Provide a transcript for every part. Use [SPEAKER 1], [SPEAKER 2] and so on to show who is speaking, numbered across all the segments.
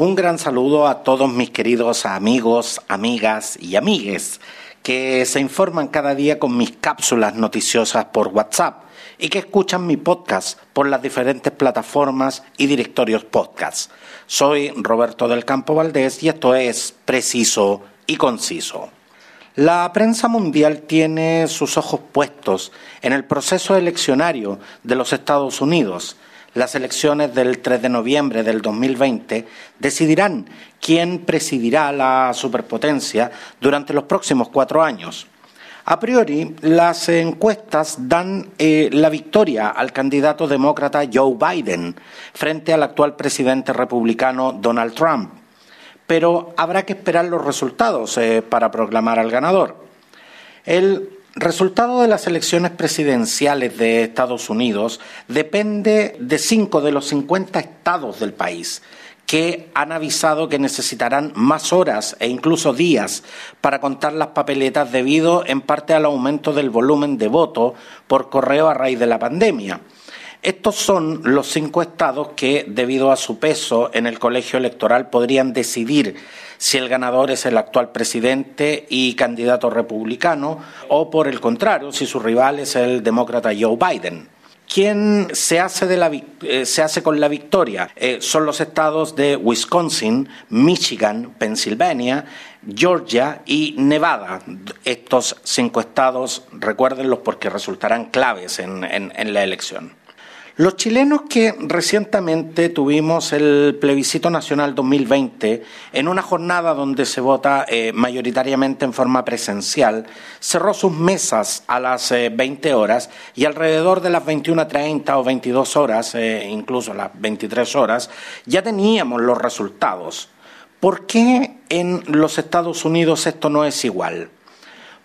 [SPEAKER 1] Un gran saludo a todos mis queridos amigos, amigas y amigues que se informan cada día con mis cápsulas noticiosas por WhatsApp y que escuchan mi podcast por las diferentes plataformas y directorios podcast. Soy Roberto del Campo Valdés y esto es Preciso y Conciso. La prensa mundial tiene sus ojos puestos en el proceso eleccionario de los Estados Unidos las elecciones del 3 de noviembre del 2020 decidirán quién presidirá la superpotencia durante los próximos cuatro años. A priori, las encuestas dan eh, la victoria al candidato demócrata Joe Biden frente al actual presidente republicano Donald Trump. Pero habrá que esperar los resultados eh, para proclamar al ganador. El resultado de las elecciones presidenciales de Estados Unidos depende de cinco de los 50 estados del país que han avisado que necesitarán más horas e incluso días para contar las papeletas debido en parte al aumento del volumen de voto por correo a raíz de la pandemia. Estos son los cinco estados que, debido a su peso en el colegio electoral, podrían decidir si el ganador es el actual presidente y candidato republicano o, por el contrario, si su rival es el demócrata Joe Biden. ¿Quién se hace, eh, se hace con la victoria? Eh, son los estados de Wisconsin, Michigan, Pensilvania, Georgia y Nevada. Estos cinco estados, recuérdenlos porque resultarán claves en la elección. Los chilenos que recientemente tuvimos el plebiscito nacional 2020, en una jornada donde se vota eh, mayoritariamente en forma presencial, cerró sus mesas a las 20 eh, horas y alrededor de las 21.30 o 22 horas, eh, incluso las 23 horas, ya teníamos los resultados. ¿Por qué en los Estados Unidos esto no es igual?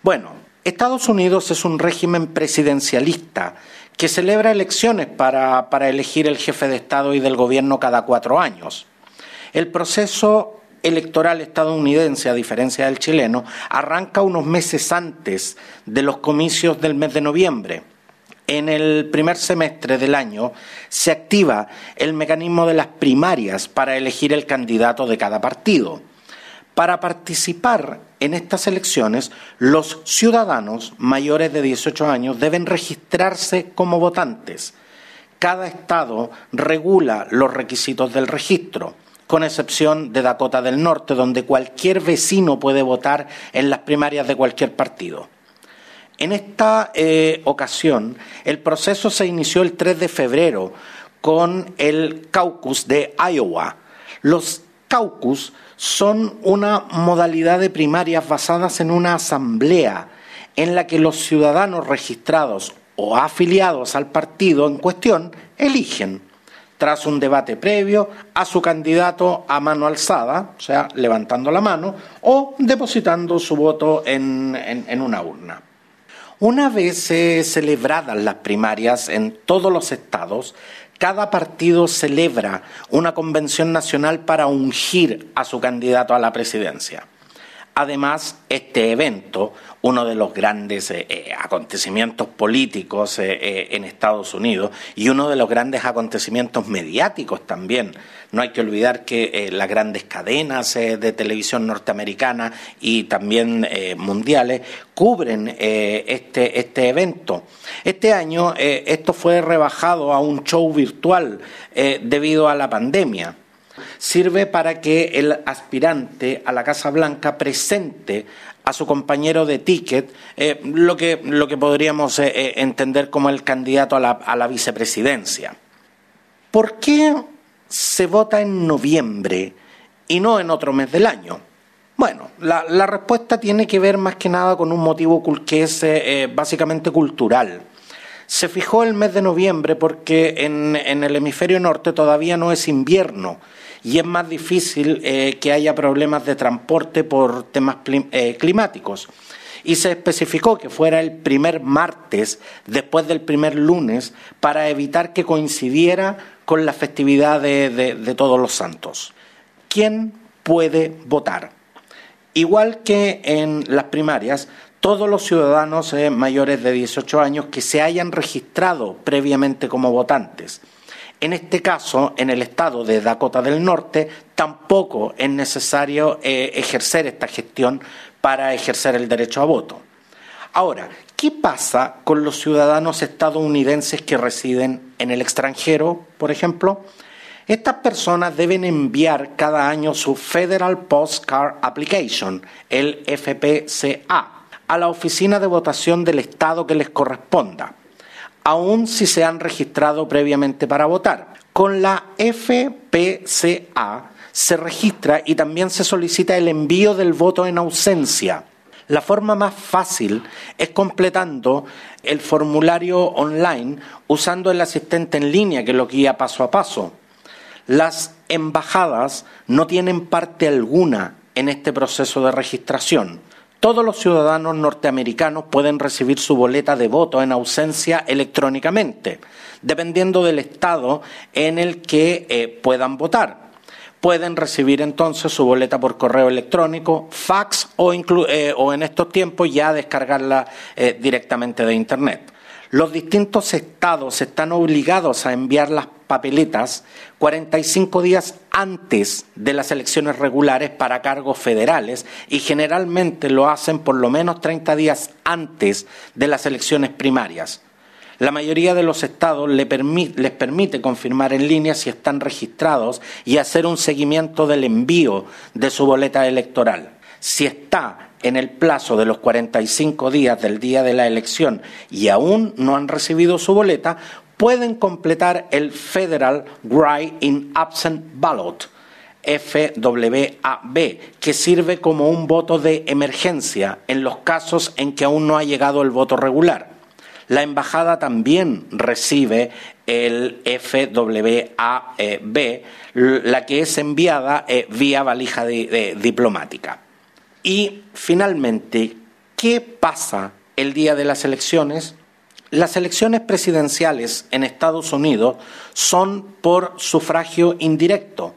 [SPEAKER 1] Bueno, Estados Unidos es un régimen presidencialista que celebra elecciones para, elegir el jefe de Estado y del gobierno cada cuatro años. El proceso electoral estadounidense, a diferencia del chileno, arranca unos meses antes de los comicios del mes de noviembre. En el primer semestre del año se activa el mecanismo de las primarias para elegir el candidato de cada partido. Para participar en estas elecciones, los ciudadanos mayores de 18 años deben registrarse como votantes. Cada estado regula los requisitos del registro, con excepción de Dakota del Norte, donde cualquier vecino puede votar en las primarias de cualquier partido. En esta eh, ocasión, el proceso se inició el 3 de febrero con el caucus de Iowa. Los caucus son una modalidad de primarias basadas en una asamblea en la que los ciudadanos registrados o afiliados al partido en cuestión eligen, tras un debate previo, a su candidato a mano alzada, o sea, levantando la mano, o depositando su voto en, en una urna. Una vez celebradas las primarias en todos los estados, cada partido celebra una convención nacional para ungir a su candidato a la presidencia. Además, este evento, uno de los grandes eh, eh, acontecimientos políticos eh, en Estados Unidos y uno de los grandes acontecimientos mediáticos también. No hay que olvidar que las grandes cadenas de televisión norteamericana y también mundiales cubren este, este evento. Este año esto fue rebajado a un show virtual debido a la pandemia sirve para que el aspirante a la Casa Blanca presente a su compañero de ticket eh, lo, que, lo, que, podríamos eh, eh, entender como el candidato a la, a la vicepresidencia. ¿Por qué se vota en noviembre y no en otro mes del año? Bueno, la, la respuesta tiene que ver más que nada con un motivo que es básicamente cultural. Se fijó el mes de noviembre porque en, en el hemisferio norte todavía no es invierno y es más difícil eh, que haya problemas de transporte por temas eh, climáticos. Y se especificó que fuera el primer martes después del primer lunes para evitar que coincidiera con la festividad de, todos los santos. ¿Quién puede votar? Igual que en las primarias, todos los ciudadanos eh, mayores de 18 años que se hayan registrado previamente como votantes En este caso, en el estado de Dakota del Norte, tampoco es necesario eh, ejercer esta gestión para ejercer el derecho a voto. Ahora, ¿qué pasa con los ciudadanos estadounidenses que residen en el extranjero, por ejemplo? Estas personas deben enviar cada año su Federal Postcard Application, el FPCA, a la oficina de votación del Estado que les corresponda, aun si se han registrado previamente para votar. Con la FPCA se registra y también se solicita el envío del voto en ausencia. La forma más fácil es completando el formulario online usando el asistente en línea que lo guía paso a paso. Las embajadas no tienen parte alguna en este proceso de registración. Todos los ciudadanos norteamericanos pueden recibir su boleta de voto en ausencia electrónicamente, dependiendo del estado en el que eh, puedan votar. Pueden recibir entonces su boleta por correo electrónico, fax o, eh, en estos tiempos ya descargarla eh, directamente de Internet. Los distintos estados están obligados a enviar las papeletas 45 días antes de las elecciones regulares para cargos federales y generalmente lo hacen por lo menos 30 días antes de las elecciones primarias. La mayoría de los estados les permite confirmar en línea si están registrados y hacer un seguimiento del envío de su boleta electoral. Si está en el plazo de los 45 días del día de la elección y aún no han recibido su boleta, pueden completar el Federal Write in Absent Ballot, FWAB, que sirve como un voto de emergencia en los casos en que aún no ha llegado el voto regular. La embajada también recibe el FWAB, la que es enviada eh, vía valija diplomática. Y finalmente, ¿qué pasa el día de las elecciones? Las elecciones presidenciales en Estados Unidos son por sufragio indirecto.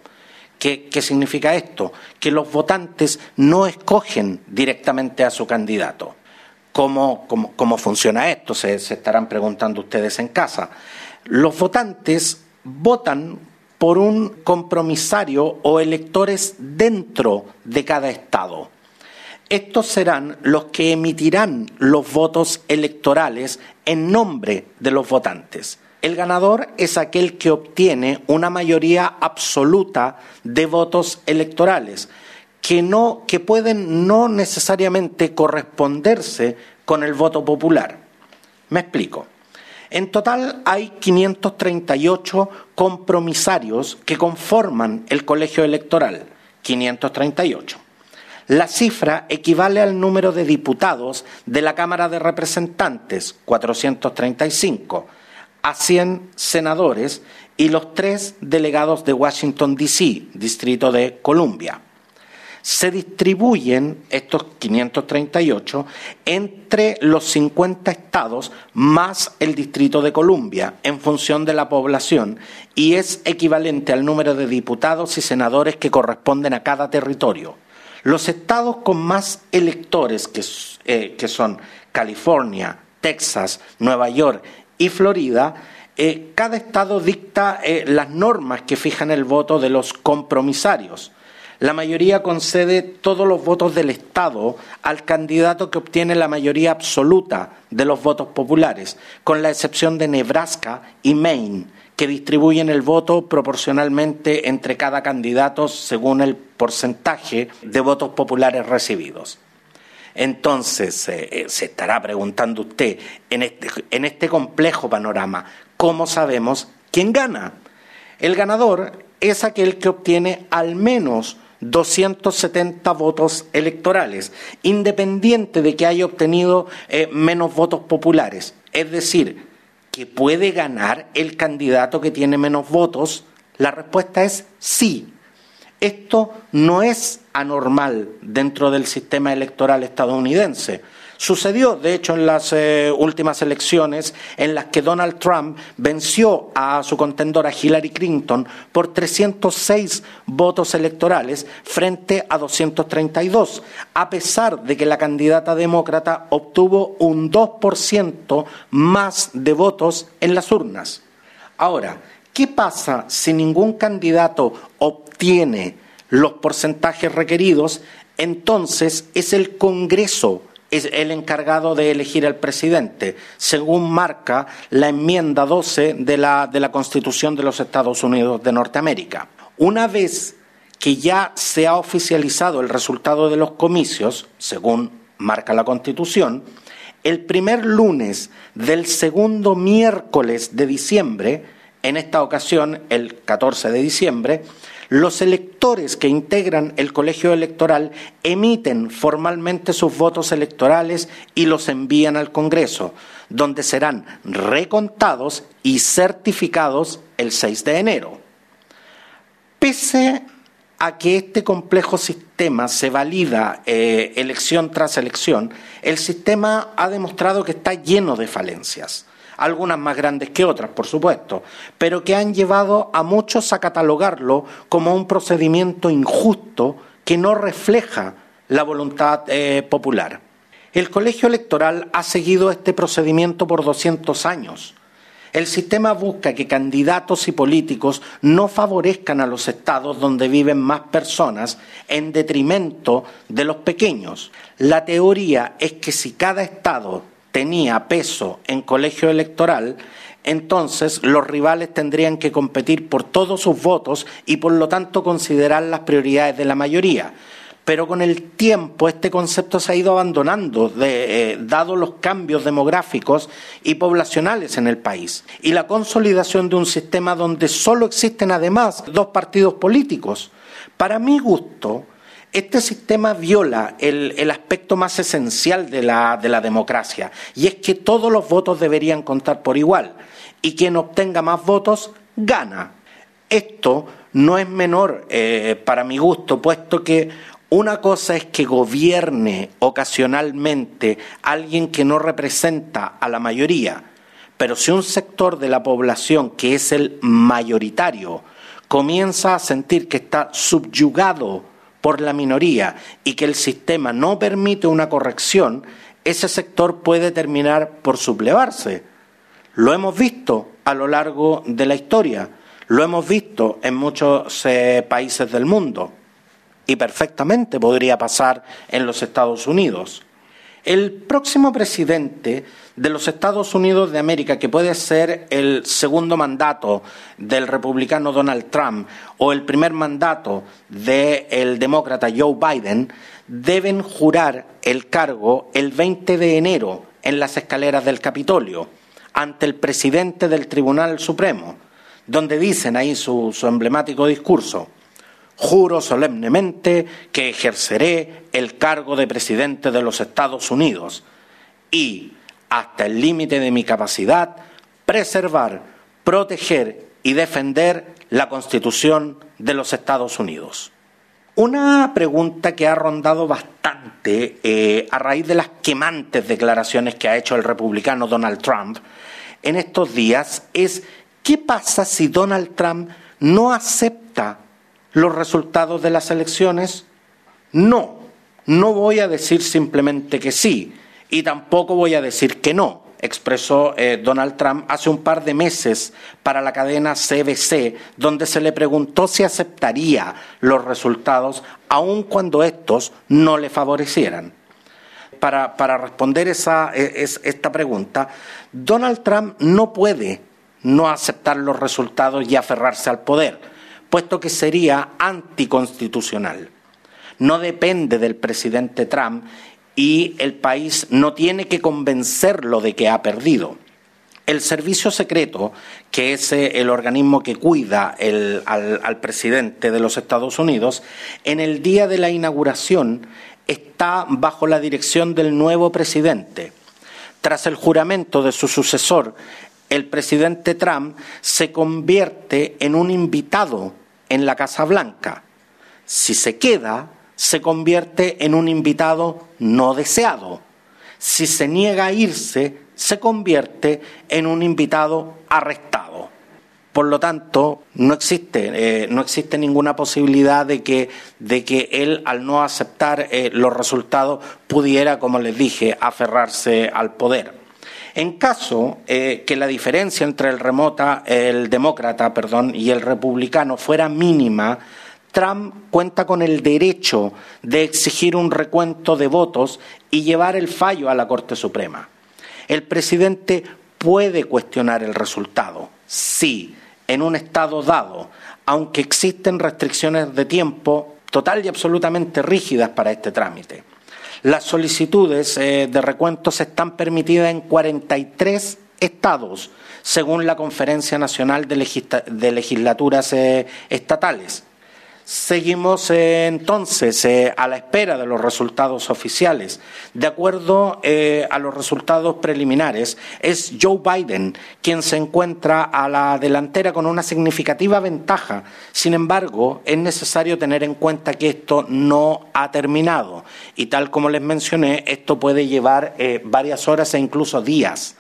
[SPEAKER 1] ¿Qué, significa esto? Que los votantes no escogen directamente a su candidato. ¿Cómo, funciona esto? Se, estarán preguntando ustedes en casa. Los votantes votan por un compromisario o electores dentro de cada estado. Estos serán los que emitirán los votos electorales en nombre de los votantes. El ganador es aquel que obtiene una mayoría absoluta de votos electorales, que, no, que pueden no necesariamente corresponderse con el voto popular. Me explico. En total hay 538 compromisarios que conforman el colegio electoral. 538. La cifra equivale al número de diputados de la Cámara de Representantes, 435, a 100 senadores y los tres delegados de Washington, D.C., Distrito de Columbia. Se distribuyen estos 538 entre los 50 estados más el Distrito de Columbia en función de la población y es equivalente al número de diputados y senadores que corresponden a cada territorio. Los estados con más electores, que, eh, son California, Texas, Nueva York y Florida, eh, cada estado dicta eh, las normas que fijan el voto de los compromisarios. La mayoría concede todos los votos del Estado al candidato que obtiene la mayoría absoluta de los votos populares, con la excepción de Nebraska y Maine, que distribuyen el voto proporcionalmente entre cada candidato según el porcentaje de votos populares recibidos. Entonces, eh, eh, se estará preguntando usted, en este, en este complejo panorama, ¿cómo sabemos quién gana? El ganador es aquel que obtiene al menos 270 votos electorales, independiente de que haya obtenido eh, menos votos populares. Es decir, que puede ganar el candidato que tiene menos votos? La respuesta es sí. Esto no es anormal dentro del sistema electoral estadounidense. Sucedió, de hecho, en las eh, últimas elecciones en las que Donald Trump venció a su contendora Hillary Clinton por 306 votos electorales frente a 232, a pesar de que la candidata demócrata obtuvo un 2% más de votos en las urnas. Ahora, ¿Qué pasa si ningún candidato obtiene los porcentajes requeridos? Entonces es el Congreso es el encargado de elegir al presidente, según marca la enmienda 12 de la, de la Constitución de los Estados Unidos de Norteamérica. Una vez que ya se ha oficializado el resultado de los comicios, según marca la Constitución, el primer lunes del segundo miércoles de diciembre, en esta ocasión el 14 de diciembre, los electores que integran el colegio electoral emiten formalmente sus votos electorales y los envían al Congreso, donde serán recontados y certificados el 6 de enero. Pese a que este complejo sistema se valida eh, elección tras elección, el sistema ha demostrado que está lleno de falencias algunas más grandes que otras, por supuesto, pero que han llevado a muchos a catalogarlo como un procedimiento injusto que no refleja la voluntad eh, popular. El colegio electoral ha seguido este procedimiento por 200 años. El sistema busca que candidatos y políticos no favorezcan a los estados donde viven más personas en detrimento de los pequeños. La teoría es que si cada estado tenía peso en colegio electoral, entonces los rivales tendrían que competir por todos sus votos y por lo tanto considerar las prioridades de la mayoría. Pero con el tiempo este concepto se ha ido abandonando, eh, dado los cambios demográficos y poblacionales en el país, y la consolidación de un sistema donde solo existen además dos partidos políticos. Para mi gusto, este sistema viola el, aspecto más esencial de la, democracia, y es que todos los votos deberían contar por igual, y quien obtenga más votos gana. Esto no es menor eh, para mi gusto, puesto que una cosa es que gobierne ocasionalmente alguien que no representa a la mayoría, pero si un sector de la población que es el mayoritario comienza a sentir que está subyugado por la minoría y que el sistema no permite una corrección, ese sector puede terminar por sublevarse. Lo hemos visto a lo largo de la historia, lo hemos visto en muchos eh, países del mundo y perfectamente podría pasar en los Estados Unidos. El próximo presidente de los Estados Unidos de América, que puede ser el segundo mandato del republicano Donald Trump o el primer mandato del demócrata Joe Biden, deben jurar el cargo el 20 de enero en las escaleras del Capitolio ante el presidente del Tribunal Supremo, donde dicen ahí su, su emblemático discurso Juro solemnemente que ejerceré el cargo de presidente de los Estados Unidos y, hasta el límite de mi capacidad, preservar, proteger y defender la Constitución de los Estados Unidos. Una pregunta que ha rondado bastante eh, a raíz de las quemantes declaraciones que ha hecho el republicano Donald Trump en estos días es ¿qué pasa si Donald Trump no acepta los resultados de las elecciones? No, no voy a decir simplemente que sí y tampoco voy a decir que no, expresó eh, Donald Trump hace un par de meses para la cadena CBC, donde se le preguntó si aceptaría los resultados aun cuando estos no le favorecieran. Para, para responder esa, e, esta pregunta, Donald Trump no puede no aceptar los resultados y aferrarse al poder puesto que sería anticonstitucional. No depende del presidente Trump y el país no tiene que convencerlo de que ha perdido. El servicio secreto, que es eh, el organismo que cuida al, al presidente de los Estados Unidos, en el día de la inauguración está bajo la dirección del nuevo presidente. Tras el juramento de su sucesor, el presidente Trump se convierte en un invitado en la Casa Blanca. Si se queda, se convierte en un invitado no deseado. Si se niega a irse, se convierte en un invitado arrestado. Por lo tanto, no existe, eh, no existe ninguna posibilidad de que, de que él, al no aceptar eh, los resultados, pudiera, como les dije, aferrarse al poder. En caso eh, que la diferencia entre el, remota, el demócrata y el republicano fuera mínima, Trump cuenta con el derecho de exigir un recuento de votos y llevar el fallo a la Corte Suprema. El presidente puede cuestionar el resultado, sí, en un estado dado, aunque existen restricciones de tiempo total y absolutamente rígidas para este trámite. Las solicitudes eh, de recuentos están permitidas en 43 estados, según la Conferencia Nacional de, Legislaturas eh, Estatales. Seguimos eh, entonces eh, a la espera de los resultados oficiales. De acuerdo eh, a los resultados preliminares, es Joe Biden quien se encuentra a la delantera con una significativa ventaja. Sin embargo, es necesario tener en cuenta que esto no ha terminado y tal como les mencioné, esto puede llevar varias horas e incluso días.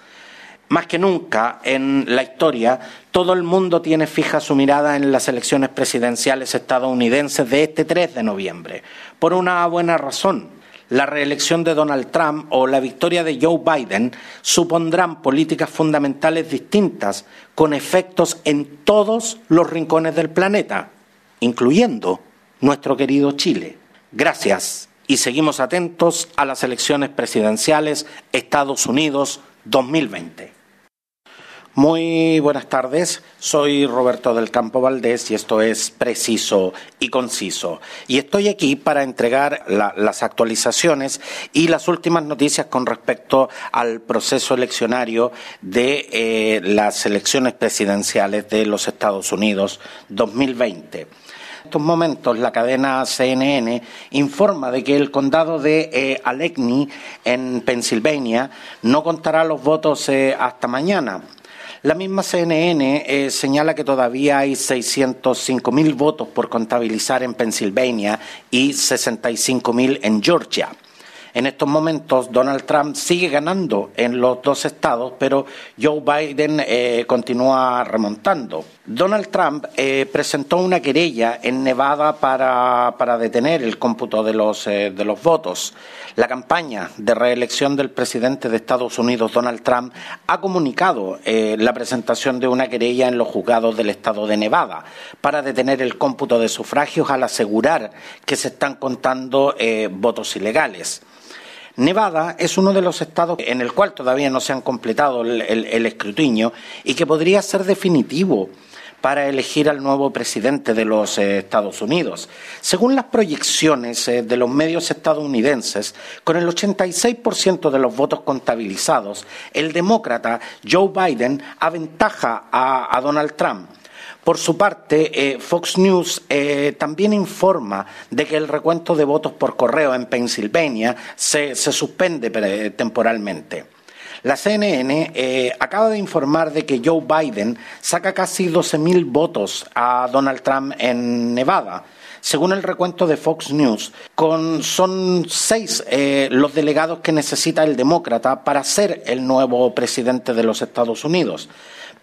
[SPEAKER 1] Más que nunca en la historia, todo el mundo tiene fija su mirada en las elecciones presidenciales estadounidenses de este 3 de noviembre, por una buena razón. La reelección de Donald Trump o la victoria de Joe Biden supondrán políticas fundamentales distintas con efectos en todos los rincones del planeta, incluyendo nuestro querido Chile. Gracias y seguimos atentos a las elecciones presidenciales Estados Unidos 2020. Muy buenas tardes, soy Roberto del Campo Valdés y esto es Preciso y Conciso. Y estoy aquí para entregar las actualizaciones y las últimas noticias con respecto al proceso eleccionario de eh, las elecciones presidenciales de los Estados Unidos 2020 En estos momentos la cadena CNN informa de que el condado de eh, Allegheny en Pensilvania no contará los votos eh, hasta mañana. La misma CNN eh, señala que todavía hay 605.000 votos por contabilizar en Pensilvania y 65.000 en Georgia. En estos momentos Donald Trump sigue ganando en los dos estados, pero Joe Biden eh, continúa remontando. Donald Trump eh, presentó una querella en Nevada para, detener el cómputo de los, eh, de los votos. La campaña de reelección del presidente de Estados Unidos, Donald Trump, ha comunicado la presentación de una querella en los juzgados del estado de Nevada para detener el cómputo de sufragios al asegurar que se están contando votos ilegales. Nevada es uno de los estados en el cual todavía no se han completado el, escrutinio y que podría ser definitivo para elegir al nuevo presidente de los eh, Estados Unidos. Según las proyecciones eh, de los medios estadounidenses, con el 86% de los votos contabilizados, el demócrata Joe Biden aventaja a Donald Trump. Por su parte, eh, Fox News eh, también informa de que el recuento de votos por correo en Pensilvania se, suspende temporalmente. La CNN eh, acaba de informar de que Joe Biden saca casi 12.000 votos a Donald Trump en Nevada. Según el recuento de Fox News, son seis los delegados que necesita el demócrata para ser el nuevo presidente de los Estados Unidos.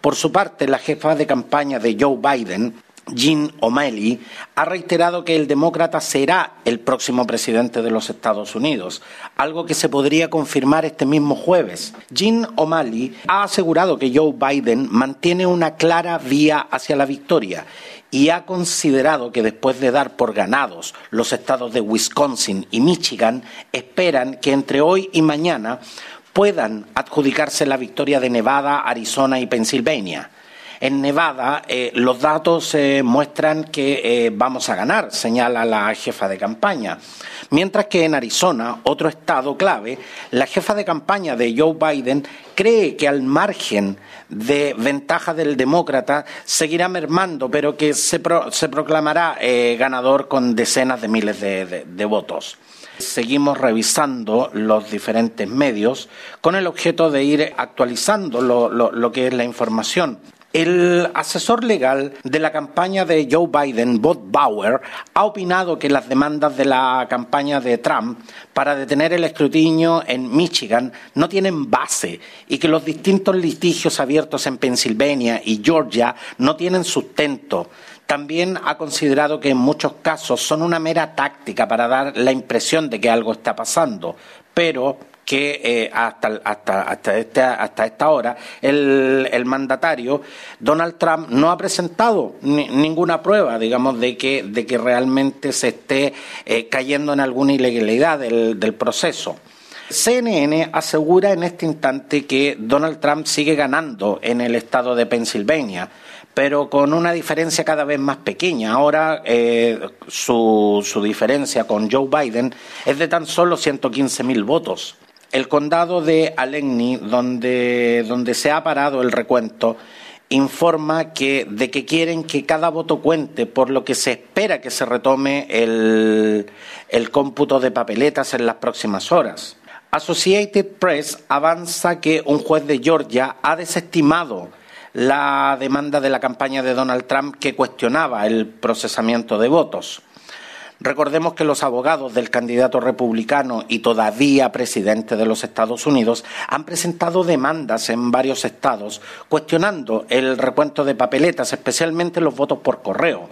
[SPEAKER 1] Por su parte, la jefa de campaña de Joe Biden, Jean O'Malley ha reiterado que el demócrata será el próximo presidente de los Estados Unidos, algo que se podría confirmar este mismo jueves. Jean O'Malley ha asegurado que Joe Biden mantiene una clara vía hacia la victoria y ha considerado que después de dar por ganados los estados de Wisconsin y Michigan, esperan que entre hoy y mañana puedan adjudicarse la victoria de Nevada, Arizona y Pensilvania. En Nevada eh, los datos eh, muestran que eh, vamos a ganar, señala la jefa de campaña. Mientras que en Arizona, otro estado clave, la jefa de campaña de Joe Biden cree que al margen de ventaja del demócrata seguirá mermando, pero que se, proclamará ganador con decenas de miles de votos. Seguimos revisando los diferentes medios con el objeto de ir actualizando lo, que es la información. El asesor legal de la campaña de Joe Biden, Bob Bauer, ha opinado que las demandas de la campaña de Trump para detener el escrutinio en Michigan no tienen base y que los distintos litigios abiertos en Pensilvania y Georgia no tienen sustento. También ha considerado que en muchos casos son una mera táctica para dar la impresión de que algo está pasando, pero que eh, hasta, hasta, hasta, este, hasta esta hora el, el, mandatario Donald Trump no ha presentado ninguna prueba, digamos, de que, de que realmente se esté eh, cayendo en alguna ilegalidad del, del proceso. CNN asegura en este instante que Donald Trump sigue ganando en el estado de Pensilvania, pero con una diferencia cada vez más pequeña. Ahora eh, su, su, diferencia con Joe Biden es de tan solo 115 mil votos. El condado de Allegheny, donde, donde se ha parado el recuento, informa que, de que quieren que cada voto cuente, por lo que se espera que se retome el, el cómputo de papeletas en las próximas horas. Associated Press avanza que un juez de Georgia ha desestimado la demanda de la campaña de Donald Trump que cuestionaba el procesamiento de votos. Recordemos que los abogados del candidato republicano y todavía presidente de los Estados Unidos han presentado demandas en varios estados cuestionando el recuento de papeletas, especialmente los votos por correo.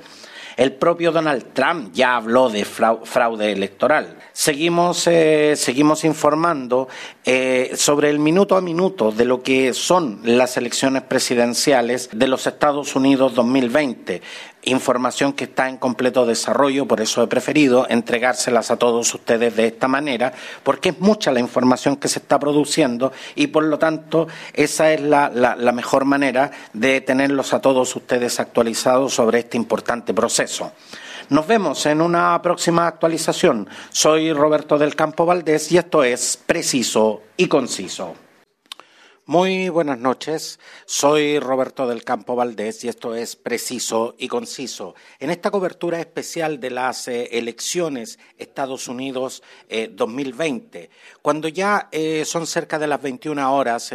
[SPEAKER 1] El propio Donald Trump ya habló de fraude electoral. Seguimos, eh, seguimos informando eh, sobre el minuto a minuto de lo que son las elecciones presidenciales de los Estados Unidos 2020 información que está en completo desarrollo, por eso he preferido entregárselas a todos ustedes de esta manera, porque es mucha la información que se está produciendo y por lo tanto esa es la, mejor manera de tenerlos a todos ustedes actualizados sobre este importante proceso. Nos vemos en una próxima actualización. Soy Roberto del Campo Valdés y esto es Preciso y Conciso. Muy buenas noches, soy Roberto del Campo Valdés y esto es Preciso y Conciso. En esta cobertura especial de las eh, elecciones Estados Unidos 2020, eh, cuando ya eh, son cerca de las 21 horas,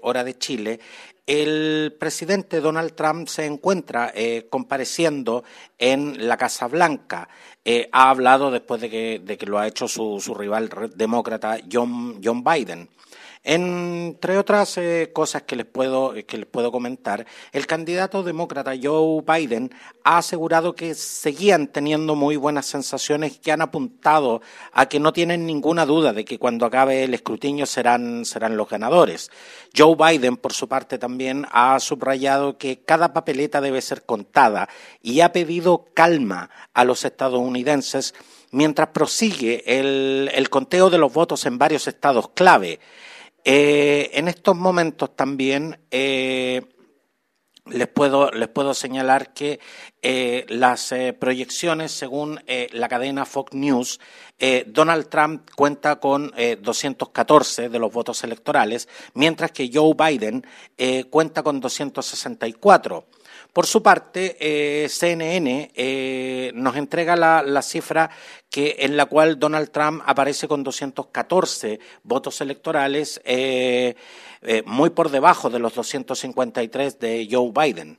[SPEAKER 1] hora de Chile, el presidente Donald Trump se encuentra compareciendo en la Casa Blanca. ha hablado después de que, lo ha hecho su, rival demócrata John Biden. Entre otras eh, cosas que les, puedo, que les puedo comentar, el candidato demócrata Joe Biden ha asegurado que seguían teniendo muy buenas sensaciones que han apuntado a que no tienen ninguna duda de que cuando acabe el escrutinio serán, serán los ganadores. Joe Biden, por su parte, también ha subrayado que cada papeleta debe ser contada y ha pedido calma a los estadounidenses mientras prosigue el, el conteo de los votos en varios estados clave. Eh, en estos momentos también eh, les, puedo, les puedo señalar que eh, las proyecciones, según la cadena Fox News, Donald Trump cuenta con 214 de los votos electorales, mientras que Joe Biden cuenta con 264. Por su parte, eh, CNN eh, nos entrega la, cifra en la cual Donald Trump aparece con 214 votos electorales, eh, muy por debajo de los 253 de Joe Biden.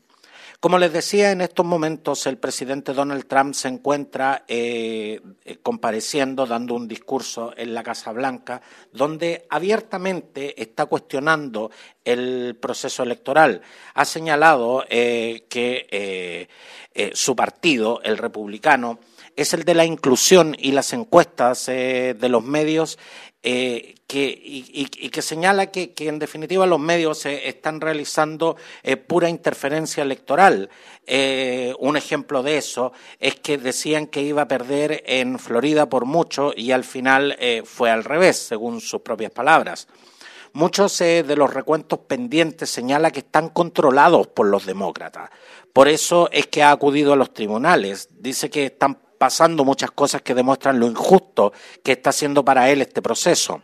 [SPEAKER 1] Como les decía, en estos momentos el presidente Donald Trump se encuentra eh, eh, compareciendo, dando un discurso en la Casa Blanca, donde abiertamente está cuestionando el proceso electoral. Ha señalado eh, que su partido, el republicano, es el de la inclusión y las encuestas de los medios eh, que, y, que señala que, en definitiva los medios eh, están realizando eh, pura interferencia electoral. un ejemplo de eso es que decían que iba a perder en Florida por mucho y al final fue al revés, según sus propias palabras. Muchos de los recuentos pendientes señalan que están controlados por los demócratas. Por eso es que ha acudido a los tribunales. Dice que están pasando muchas cosas que demuestran lo injusto que está siendo para él este proceso.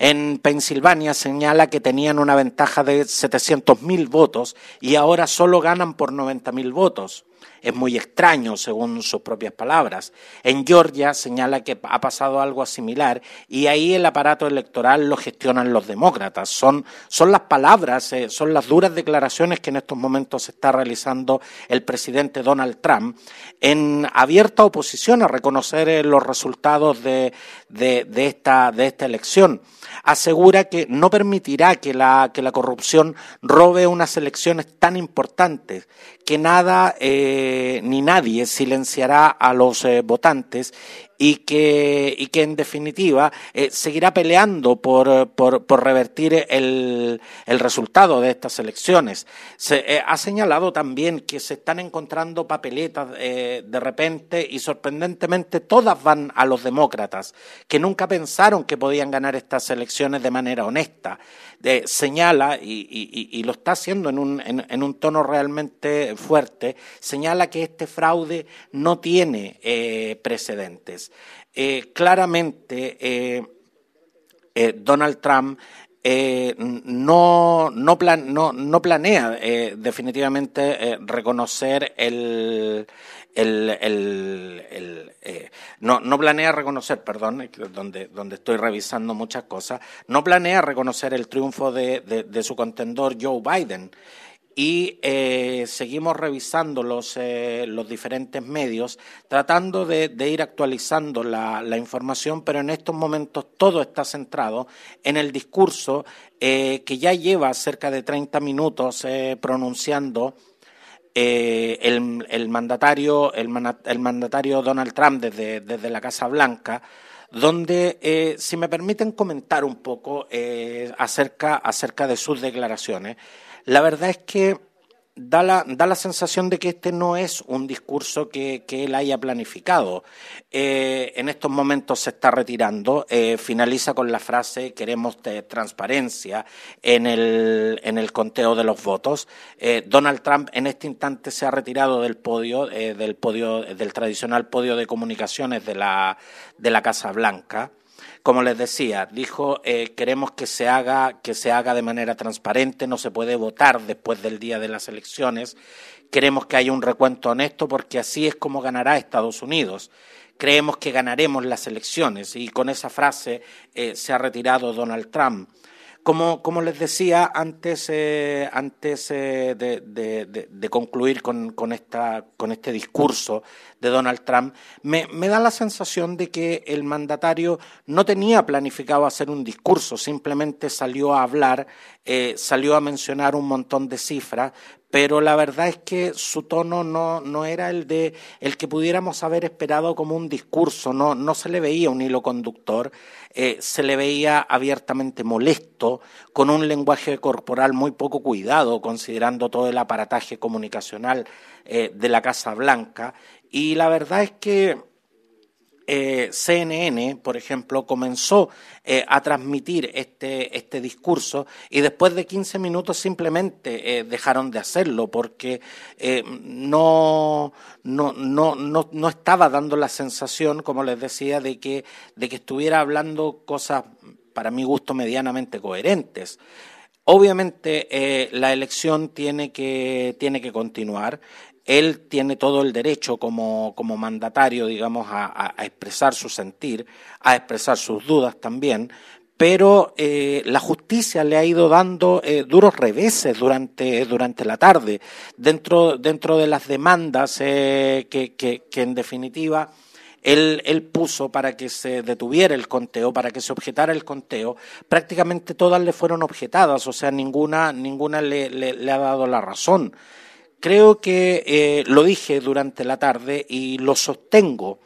[SPEAKER 1] En Pensilvania señala que tenían una ventaja de 700.000 votos y ahora solo ganan por 90.000 votos es muy extraño, según sus propias palabras. En Georgia señala que ha pasado algo similar y ahí el aparato electoral lo gestionan los demócratas. Son, son las palabras, eh, son las duras declaraciones que en estos momentos está realizando el presidente Donald Trump en abierta oposición a reconocer eh, los resultados de, de, esta, de esta elección asegura que no permitirá que la, que la corrupción robe unas elecciones tan importantes, que nada eh, ni nadie silenciará a los eh, votantes y que, y que en definitiva eh, seguirá peleando por, por, por revertir el, el, resultado de estas elecciones. Se eh, ha señalado también que se están encontrando papeletas eh, de repente y sorprendentemente todas van a los demócratas, que nunca pensaron que podían ganar estas elecciones de manera honesta. señala, y, y, y, lo está haciendo en un, en, en un tono realmente fuerte, señala que este fraude no tiene eh, Eh, claramente, eh, Donald Trump no, no, no, planea definitivamente reconocer el, el, el, no, no, planea reconocer, perdón, donde, donde estoy revisando muchas cosas, no planea reconocer el triunfo de, de su contendor Joe Biden y eh, seguimos revisando los, eh, los, diferentes medios, tratando de, ir actualizando la, información, pero en estos momentos todo está centrado en el discurso eh, que ya lleva cerca de 30 minutos pronunciando el, mandatario, el, mandatario Donald Trump desde, desde la Casa Blanca donde, si me permiten comentar un poco acerca, acerca de sus declaraciones, la verdad es que da la, da la sensación de que este no es un discurso que, él haya planificado. Eh, en estos momentos se está retirando, eh, finaliza con la frase queremos transparencia en el, en el conteo de los votos. Eh, Donald Trump en este instante se ha retirado del podio, del podio, del tradicional podio de comunicaciones de la, de la Casa Blanca. Como les decía, dijo eh, queremos que se haga que se haga de manera transparente, no se puede votar después del día de las elecciones. Queremos que haya un recuento honesto porque así es como ganará Estados Unidos. Creemos que ganaremos las elecciones y con esa frase eh, se ha retirado Donald Trump. Como, como les decía antes, eh, antes eh, de, concluir con, con, esta, con este discurso de Donald Trump, me, me, da la sensación de que el mandatario no tenía planificado hacer un discurso, simplemente salió a hablar, eh, salió a mencionar un montón de cifras, pero la verdad es que su tono no, no era el de el que pudiéramos haber esperado como un discurso, no, no se le veía un hilo conductor, eh, se le veía abiertamente molesto, con un lenguaje corporal muy poco cuidado, considerando todo el aparataje comunicacional eh, de la Casa Blanca, y la verdad es que eh, CNN, por ejemplo, comenzó eh, a transmitir este, este, discurso y después de 15 minutos simplemente eh, dejaron de hacerlo porque no, no, no, no, estaba dando la sensación, como les decía, de que, de que estuviera hablando cosas, para mi gusto, medianamente coherentes. Obviamente la elección tiene que, tiene que continuar él tiene todo el derecho como, como mandatario, digamos, a, expresar su sentir, a expresar sus dudas también, pero eh, la justicia le ha ido dando eh, duros reveses durante, durante la tarde, dentro, dentro de las demandas eh, que, que, en definitiva él, él, puso para que se detuviera el conteo, para que se objetara el conteo, prácticamente todas le fueron objetadas, o sea, ninguna, ninguna le ha dado la razón. Creo que eh, lo dije durante la tarde y lo sostengo.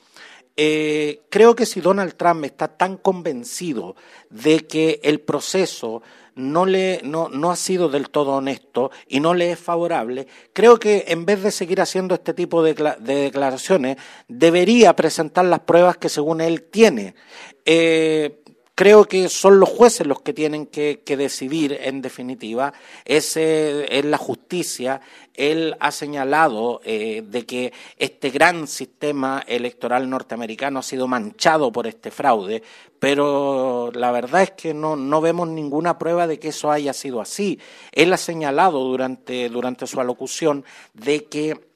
[SPEAKER 1] Eh, creo que si Donald Trump está tan convencido de que el proceso no, le, no, no, ha sido del todo honesto y no le es favorable, creo que en vez de seguir haciendo este tipo de, declaraciones, debería presentar las pruebas que según él tiene. Eh, Creo que son los jueces los que tienen que, decidir, en definitiva, es, es, la justicia. Él ha señalado eh, de que este gran sistema electoral norteamericano ha sido manchado por este fraude, pero la verdad es que no, no vemos ninguna prueba de que eso haya sido así. Él ha señalado durante, durante su alocución de que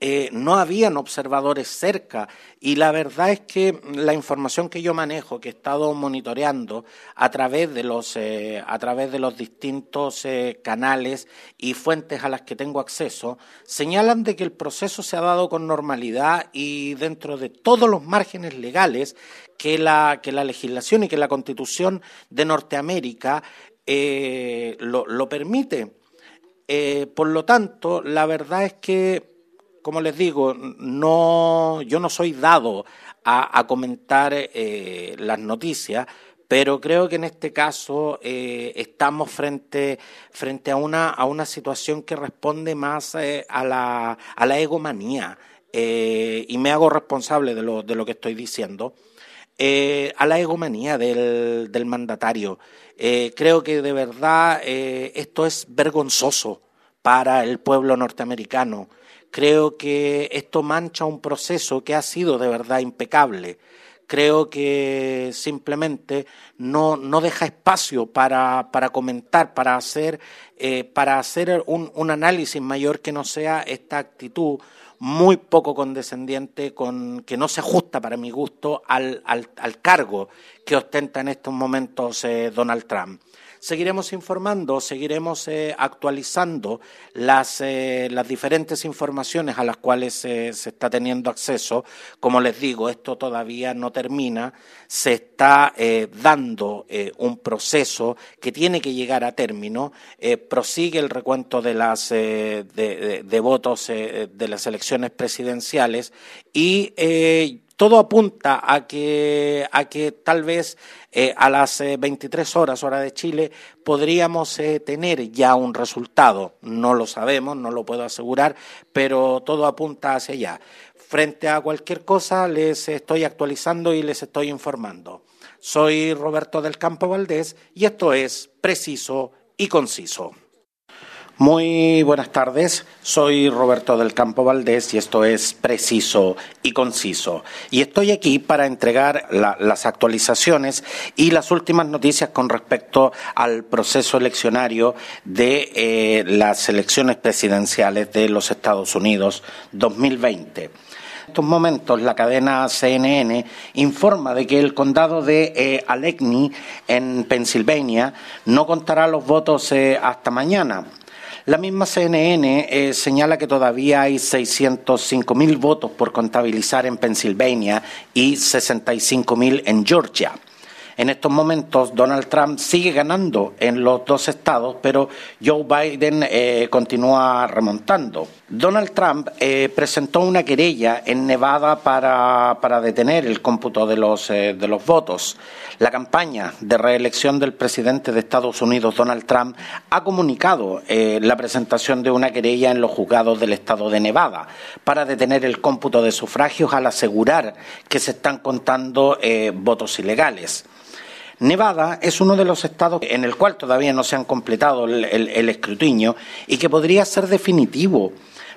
[SPEAKER 1] eh, no habían observadores cerca y la verdad es que la información que yo manejo, que he estado monitoreando a través de los, eh, a través de los distintos eh, canales y fuentes a las que tengo acceso, señalan de que el proceso se ha dado con normalidad y dentro de todos los márgenes legales que la, que la legislación y que la constitución de Norteamérica lo, lo permite. por lo tanto, la verdad es que como les digo, no, yo no soy dado a, comentar eh, las noticias, pero creo que en este caso eh, estamos frente, a, una, situación que responde más eh, a, la, egomanía, y me hago responsable de lo, que estoy diciendo. a la egomanía del mandatario. creo que de verdad esto es vergonzoso para el pueblo norteamericano. Creo que esto mancha un proceso que ha sido de verdad impecable. Creo que simplemente no, no deja espacio para, para comentar, para hacer, eh, para hacer un, un, análisis mayor que no sea esta actitud muy poco condescendiente, con, que no se ajusta para mi gusto al, al, al cargo que ostenta en estos momentos eh, Donald Trump seguiremos informando, seguiremos eh, actualizando las, eh, las, diferentes informaciones a las cuales se está teniendo acceso. Como les digo, esto todavía no termina, se está eh, dando un proceso que tiene que llegar a término, prosigue el recuento de, las, de votos de las elecciones presidenciales y todo apunta a que, a que tal vez eh, a las 23 eh, horas, hora de Chile, podríamos eh, tener ya un resultado. No lo sabemos, no lo puedo asegurar, pero todo apunta hacia allá. Frente a cualquier cosa, les estoy actualizando y les estoy informando. Soy Roberto del Campo Valdés y esto es Preciso y Conciso. Muy buenas tardes, soy Roberto del Campo Valdés y esto es preciso y conciso. Y estoy aquí para entregar las actualizaciones y las últimas noticias con respecto al proceso eleccionario de eh, las elecciones presidenciales de los Estados Unidos 2020 En estos momentos la cadena CNN informa de que el condado de eh, Allegheny en Pensilvania no contará los votos eh, hasta mañana. La misma CNN eh, señala que todavía hay 605.000 votos por contabilizar en Pensilvania y 65.000 en Georgia. En estos momentos Donald Trump sigue ganando en los dos estados, pero Joe Biden eh, continúa remontando. Donald Trump eh, presentó una querella en Nevada para, detener el cómputo de los, eh, de los votos. La campaña de reelección del presidente de Estados Unidos, Donald Trump, ha comunicado la presentación de una querella en los juzgados del estado de Nevada para detener el cómputo de sufragios al asegurar que se están contando votos ilegales. Nevada es uno de los estados en el cual todavía no se han completado el, escrutinio y que podría ser definitivo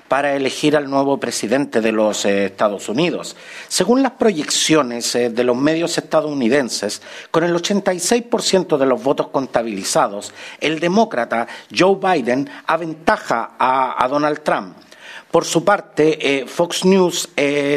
[SPEAKER 1] para elegir al nuevo presidente de los eh, Estados Unidos. Según las proyecciones eh, de los medios estadounidenses, con el 86% de los votos contabilizados, el demócrata Joe Biden aventaja a Donald Trump. Por su parte, eh, Fox News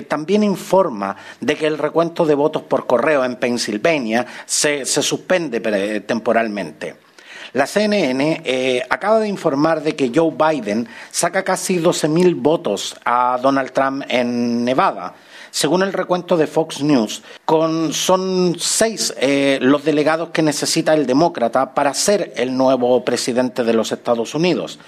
[SPEAKER 1] también informa de que el recuento de votos por correo en Pensilvania se, suspende temporalmente. La CNN eh, acaba de informar de que Joe Biden saca casi 12.000 votos a Donald Trump en Nevada. Según el recuento de Fox News, son seis los delegados que necesita el demócrata para ser el nuevo presidente de los Estados Unidos.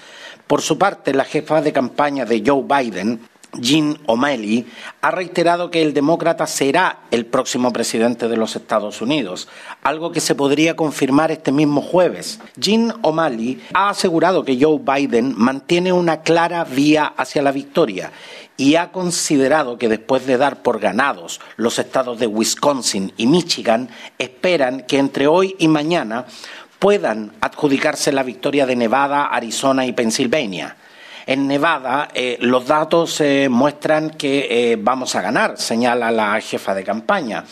[SPEAKER 1] Por su parte, la jefa de campaña de Joe Biden, Jean O'Malley ha reiterado que el demócrata será el próximo presidente de los Estados Unidos, algo que se podría confirmar este mismo jueves. Jean O'Malley ha asegurado que Joe Biden mantiene una clara vía hacia la victoria y ha considerado que después de dar por ganados los estados de Wisconsin y Michigan, esperan que entre hoy y mañana puedan adjudicarse la victoria de Nevada, Arizona y Pensilvania. En Nevada eh, los datos eh, muestran que eh, vamos a ganar, señala la jefa de campaña.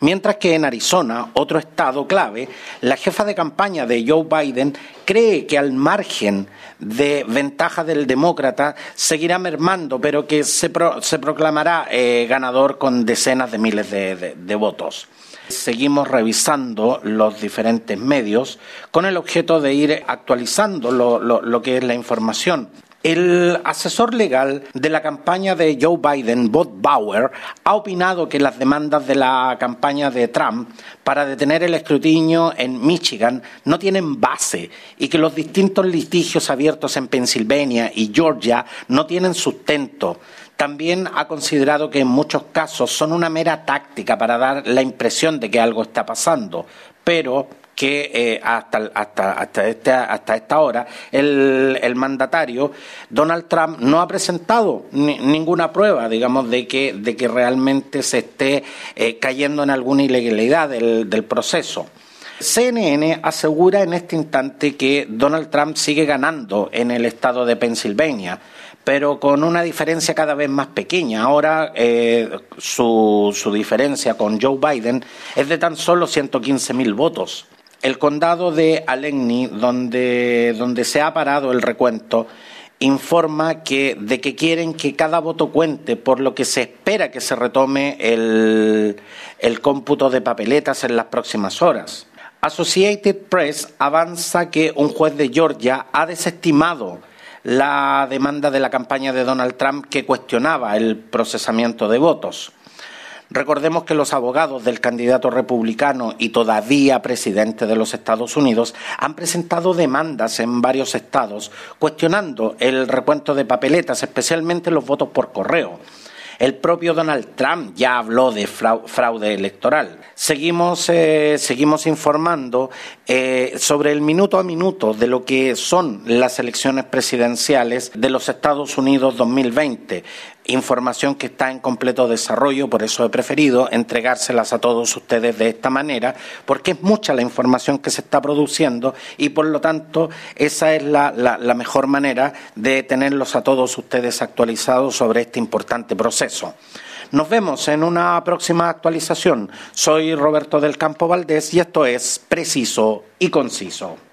[SPEAKER 1] Mientras que en Arizona, otro estado clave, la jefa de campaña de Joe Biden cree que al margen de ventaja del demócrata seguirá mermando, pero que se, proclamará ganador con decenas de miles de votos. Seguimos revisando los diferentes medios con el objeto de ir actualizando lo, que es la información. El asesor legal de la campaña de Joe Biden, Bob Bauer, ha opinado que las demandas de la campaña de Trump para detener el escrutinio en Michigan no tienen base y que los distintos litigios abiertos en Pensilvania y Georgia no tienen sustento. también ha considerado que en muchos casos son una mera táctica para dar la impresión de que algo está pasando, pero que eh, hasta, hasta, hasta, este, hasta esta hora el, el, mandatario Donald Trump no ha presentado ninguna prueba, digamos, de que, de que realmente se esté eh, cayendo en alguna ilegalidad del, del proceso. CNN asegura en este instante que Donald Trump sigue ganando en el estado de Pensilvania, pero con una diferencia cada vez más pequeña. Ahora eh, su, su, diferencia con Joe Biden es de tan solo 115 mil votos. El condado de Allegheny, donde, donde se ha parado el recuento, informa que, de que quieren que cada voto cuente, por lo que se espera que se retome el, el cómputo de papeletas en las próximas horas. Associated Press avanza que un juez de Georgia ha desestimado la demanda de la campaña de Donald Trump que cuestionaba el procesamiento de votos. Recordemos que los abogados del candidato republicano y todavía presidente de los Estados Unidos han presentado demandas en varios estados cuestionando el recuento de papeletas, especialmente los votos por correo. El propio Donald Trump ya habló de fraude electoral. Seguimos, eh, seguimos informando eh, sobre el minuto a minuto de lo que son las elecciones presidenciales de los Estados Unidos 2020 información que está en completo desarrollo, por eso he preferido entregárselas a todos ustedes de esta manera, porque es mucha la información que se está produciendo y por lo tanto esa es la, mejor manera de tenerlos a todos ustedes actualizados sobre este importante proceso. Nos vemos en una próxima actualización. Soy Roberto del Campo Valdés y esto es Preciso y Conciso.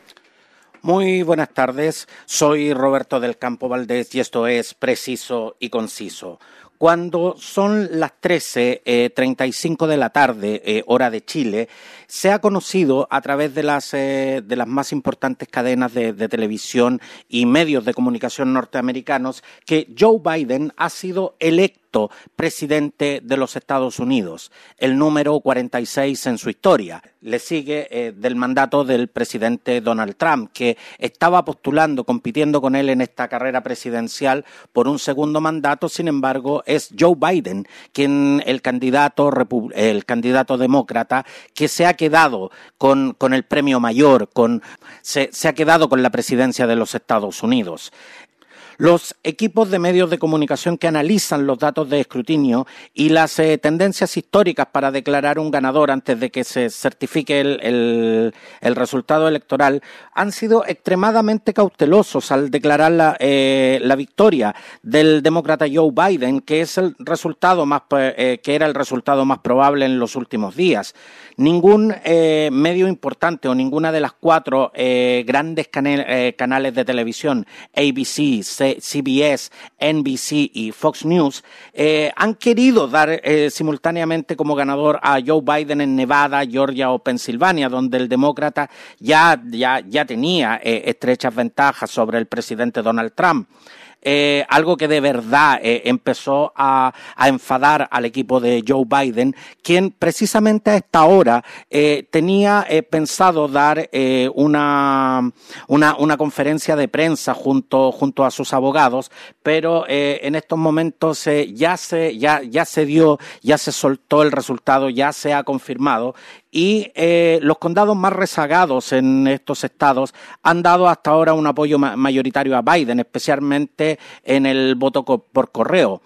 [SPEAKER 1] Muy buenas tardes, soy Roberto del Campo Valdés y esto es Preciso y Conciso. Cuando son las 13.35 eh, de la tarde, eh, hora de Chile, se ha conocido a través de las, eh, de las más importantes cadenas de, de, televisión y medios de comunicación norteamericanos que Joe Biden ha sido electo presidente de los Estados Unidos, el número 46 en su historia le sigue eh, del mandato del presidente Donald Trump, que estaba postulando, compitiendo con él en esta carrera presidencial por un segundo mandato. Sin embargo, es Joe Biden quien el candidato, el candidato demócrata que se ha quedado con, el premio mayor, con, se ha quedado con la presidencia de los Estados Unidos. Los equipos de medios de comunicación que analizan los datos de escrutinio y las eh, tendencias históricas para declarar un ganador antes de que se certifique el, resultado electoral han sido extremadamente cautelosos al declarar la, eh, victoria del demócrata Joe Biden, que es el resultado más, eh, que era el resultado más probable en los últimos días. Ningún medio importante o ninguna de las cuatro grandes canales de televisión, ABC, CBS, NBC y Fox News, eh, han querido dar eh, simultáneamente como ganador a Joe Biden en Nevada, Georgia o Pensilvania, donde el demócrata ya, ya, ya tenía eh, estrechas ventajas sobre el presidente Donald Trump. Eh, algo que de verdad eh, empezó a, enfadar al equipo de Joe Biden, quien precisamente a esta hora eh, tenía pensado dar una, una, conferencia de prensa junto, junto a sus abogados, pero en estos momentos ya, se, ya, ya se dio, ya se soltó el resultado, ya se ha confirmado y los condados más rezagados en estos estados han dado hasta ahora un apoyo mayoritario a Biden, especialmente en el voto por correo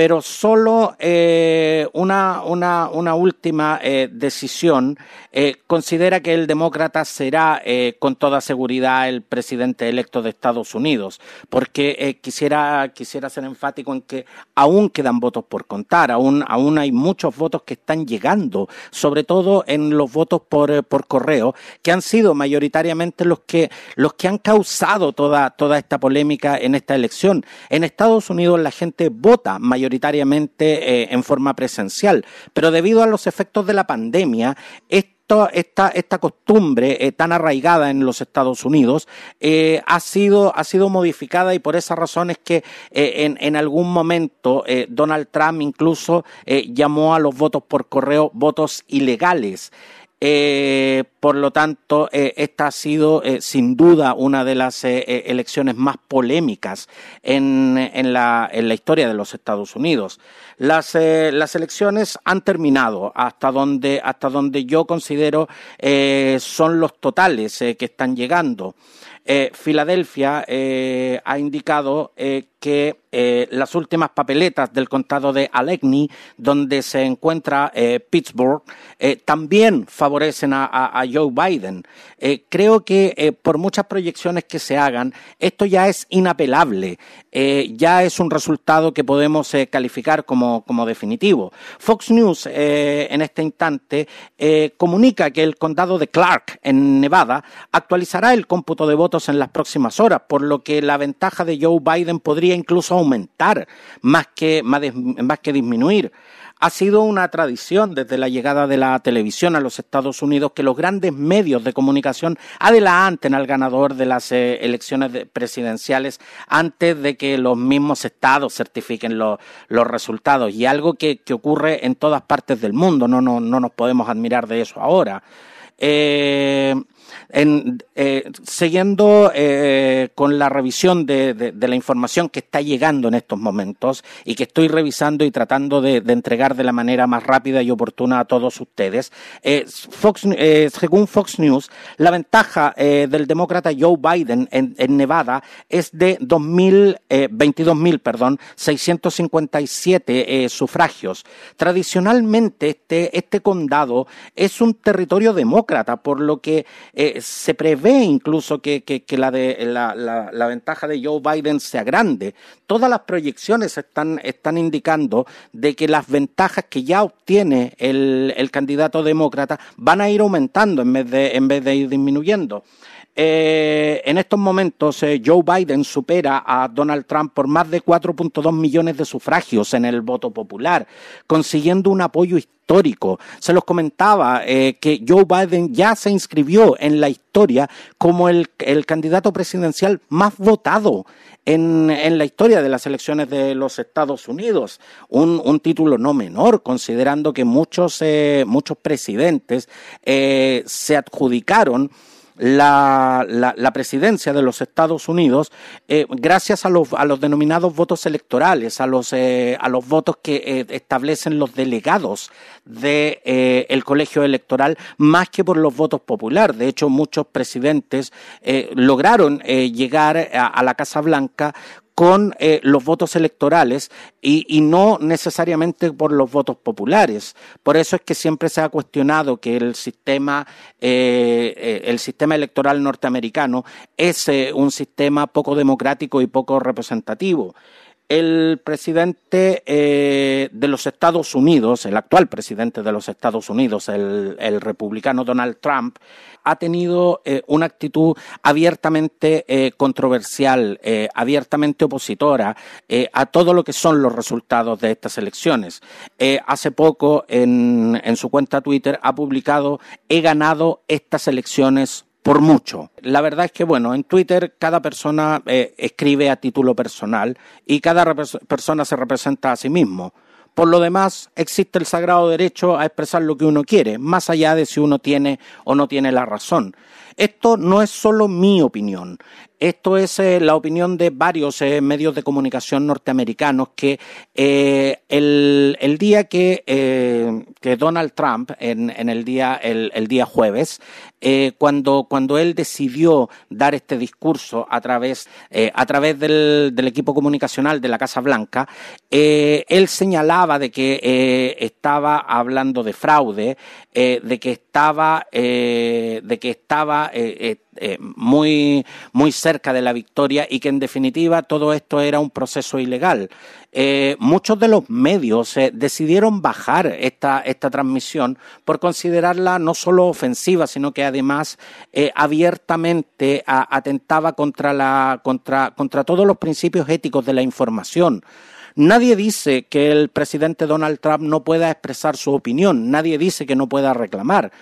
[SPEAKER 1] pero solo eh, una, una, última eh, decisión eh, considera que el demócrata será con toda seguridad el presidente electo de Estados Unidos, porque quisiera, quisiera ser enfático en que aún quedan votos por contar, aún, aún hay muchos votos que están llegando, sobre todo en los votos por, por correo, que han sido mayoritariamente los que, los que han causado toda, toda esta polémica en esta elección. En Estados Unidos la gente vota mayoritariamente mayoritariamente eh, en forma presencial, pero debido a los efectos de la pandemia, esta, costumbre eh, tan arraigada en los Estados Unidos eh, ha, sido, ha sido modificada y por esa razón es que en, en, algún momento Donald Trump incluso llamó a los votos por correo votos ilegales. Eh, por lo tanto, eh, esta ha sido eh, sin duda una de las elecciones más polémicas en, la, historia de los Estados Unidos. Las, elecciones han terminado hasta donde, hasta donde yo considero son los totales que están llegando. Filadelfia ha indicado que eh, las últimas papeletas del condado de Allegheny, donde se encuentra eh, Pittsburgh, eh, también favorecen a, Joe Biden. creo que por muchas proyecciones que se hagan, esto ya es inapelable, ya es un resultado que podemos calificar como, como, definitivo. Fox News en este instante comunica que el condado de Clark, en Nevada, actualizará el cómputo de votos en las próximas horas, por lo que la ventaja de Joe Biden podría incluso aumentar más que, más, que disminuir. Ha sido una tradición desde la llegada de la televisión a los Estados Unidos que los grandes medios de comunicación adelanten al ganador de las eh, elecciones presidenciales antes de que los mismos estados certifiquen los resultados. Y algo que, ocurre en todas partes del mundo, no, no, no nos podemos admirar de eso ahora. Eh, en, eh, siguiendo eh, con la revisión de, la información que está llegando en estos momentos y que estoy revisando y tratando de, entregar de la manera más rápida y oportuna a todos ustedes, eh, según Fox News, la ventaja del demócrata Joe Biden en, Nevada es de 22.000, perdón, 657 sufragios. Tradicionalmente este, este condado es un territorio demócrata, por lo que se prevé incluso que, la, ventaja de Joe Biden sea grande. Todas las proyecciones están, están indicando de que las ventajas que ya obtiene el, el candidato demócrata van a ir aumentando en vez de, en vez de ir disminuyendo. Eh, en estos momentos, eh, Joe Biden supera a Donald Trump por más de 4.2 millones de sufragios en el voto popular, consiguiendo un apoyo histórico. Se los comentaba eh, que Joe Biden ya se inscribió en la historia como el, candidato presidencial más votado en, la historia de las elecciones de los Estados Unidos. Un, título no menor, considerando que muchos, muchos presidentes se adjudicaron la, la, presidencia de los Estados Unidos eh, gracias a los, a los denominados votos electorales, a los, eh, a los votos que eh, establecen los delegados del de, el colegio electoral, más que por los votos populares. De hecho, muchos presidentes lograron llegar a la Casa Blanca con eh, los votos electorales y, no necesariamente por los votos populares. Por eso es que siempre se ha cuestionado que el sistema, eh, eh, el sistema electoral norteamericano es un sistema poco democrático y poco representativo el presidente de los Estados Unidos, el actual presidente de los Estados Unidos, el republicano Donald Trump, ha tenido eh, una actitud abiertamente eh, controversial, eh, abiertamente opositora a todo lo que son los resultados de estas elecciones. hace poco, en, en su cuenta Twitter, ha publicado He ganado estas elecciones por mucho. La verdad es que, bueno, en Twitter cada persona escribe a título personal y cada persona se representa a sí mismo. Por lo demás, existe el sagrado derecho a expresar lo que uno quiere, más allá de si uno tiene o no tiene la razón. Esto no es solo mi opinión, esto es eh, la opinión de varios eh, medios de comunicación norteamericanos que eh, el, día que, Donald Trump, en, el, día, el, día jueves, cuando, cuando él decidió dar este discurso a través, a través del, del, equipo comunicacional de la Casa Blanca, él señalaba de que estaba hablando de fraude, de que estaba, de que estaba eh, muy, muy cerca de la victoria y que en definitiva todo esto era un proceso ilegal. Eh, muchos de los medios eh, decidieron bajar esta, esta transmisión por considerarla no solo ofensiva, sino que además abiertamente atentaba contra, la, contra, contra todos los principios éticos de la información. Nadie dice que el presidente Donald Trump no pueda expresar su opinión, nadie dice que no pueda reclamar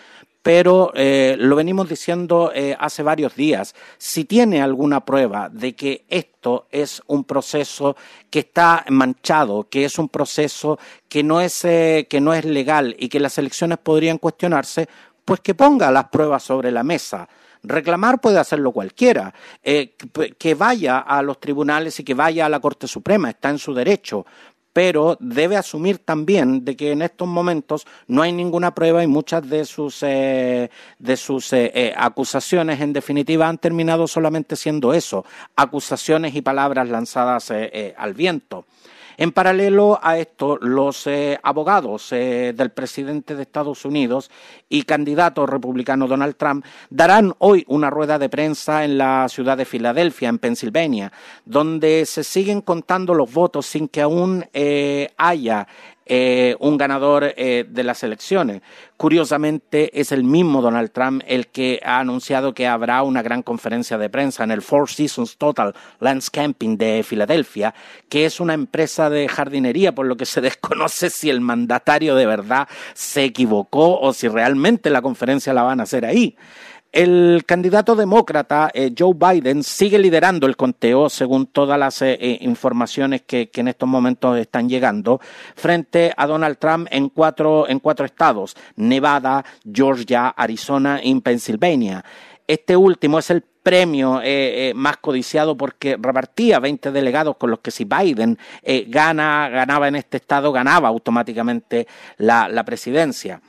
[SPEAKER 1] pero eh, lo venimos diciendo eh, hace varios días. Si tiene alguna prueba de que esto es un proceso que está manchado, que es un proceso que no es, eh, que no es legal y que las elecciones podrían cuestionarse, pues que ponga las pruebas sobre la mesa. Reclamar puede hacerlo cualquiera, eh, que vaya a los tribunales y que vaya a la Corte Suprema, está en su derecho, pero debe asumir también de que en estos momentos no hay ninguna prueba y muchas de sus, eh, de sus eh, eh, acusaciones, en definitiva, han terminado solamente siendo eso, acusaciones y palabras lanzadas al viento. En paralelo a esto, los eh, abogados eh, del presidente de Estados Unidos y candidato republicano Donald Trump darán hoy una rueda de prensa en la ciudad de Filadelfia, en Pensilvania, donde se siguen contando los votos sin que aún eh, haya eh, un ganador eh, de las elecciones. Curiosamente, es el mismo Donald Trump el que ha anunciado que habrá una gran conferencia de prensa en el Four Seasons Total Landscaping de Filadelfia, que es una empresa de jardinería, por lo que se desconoce si el mandatario de verdad se equivocó o si realmente la conferencia la van a hacer ahí. El candidato demócrata eh, Joe Biden sigue liderando el conteo según todas las eh, eh, informaciones que, en estos momentos están llegando frente a Donald Trump en cuatro, en cuatro estados, Nevada, Georgia, Arizona y Pensilvania. Este último es el premio más codiciado porque repartía 20 delegados con los que si Biden gana, ganaba en este estado, ganaba automáticamente la presidencia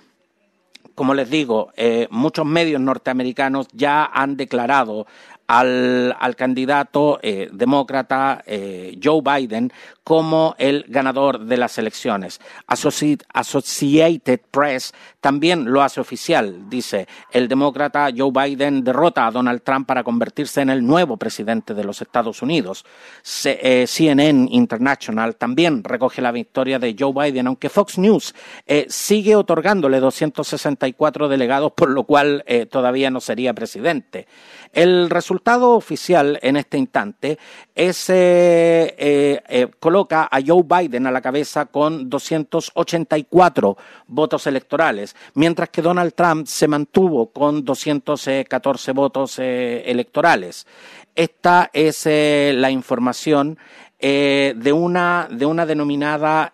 [SPEAKER 1] como les digo, eh, muchos medios norteamericanos ya han declarado al, candidato eh, demócrata eh, Joe Biden como el ganador de las elecciones. Associated Press también lo hace oficial. Dice, el demócrata Joe Biden derrota a Donald Trump para convertirse en el nuevo presidente de los Estados Unidos. CNN eh, International también recoge la victoria de Joe Biden, aunque Fox News eh, sigue otorgándole 264 delegados, por lo cual eh, todavía no sería presidente. El resultado oficial en este instante es coloca a Joe Biden a la cabeza con 284 votos electorales, mientras que Donald Trump se mantuvo con 214 votos eh, electorales. Esta es eh, la información eh, de, una, de una denominada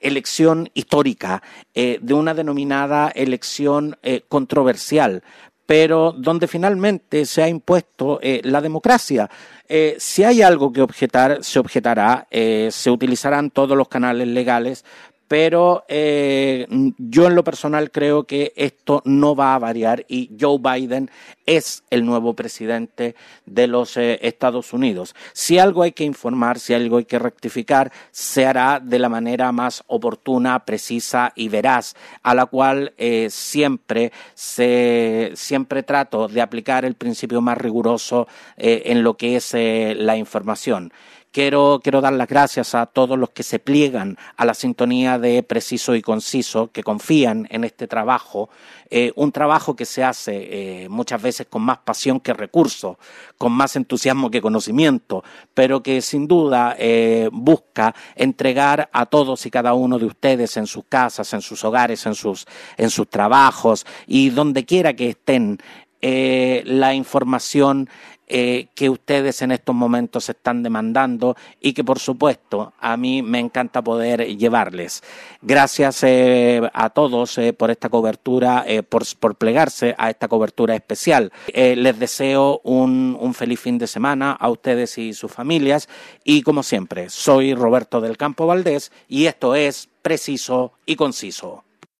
[SPEAKER 1] elección histórica, de una denominada elección controversial, pero donde finalmente se ha impuesto la democracia. Eh, si hay algo que objetar, se objetará, eh, se utilizarán todos los canales legales pero eh, yo en lo personal creo que esto no va a variar y Joe Biden es el nuevo presidente de los eh, Estados Unidos. Si algo hay que informar, si algo hay que rectificar, se hará de la manera más oportuna, precisa y veraz, a la cual eh, siempre siempre trato de aplicar el principio más riguroso en lo que es la información. Quiero, dar las gracias a todos los que se pliegan a la sintonía de preciso y conciso, que confían en este trabajo, eh, un trabajo que se hace eh, muchas veces con más pasión que recursos, con más entusiasmo que conocimiento, pero que sin duda eh, busca entregar a todos y cada uno de ustedes en sus casas, en sus hogares, en sus, en sus trabajos y donde quiera que estén la información eh, que ustedes en estos momentos están demandando y que por supuesto a mí me encanta poder llevarles. Gracias eh, a todos eh, por esta cobertura, por, por, plegarse a esta cobertura especial. les deseo un, un feliz fin de semana a ustedes y sus familias y como siempre, soy Roberto del Campo Valdés y esto es Preciso y Conciso.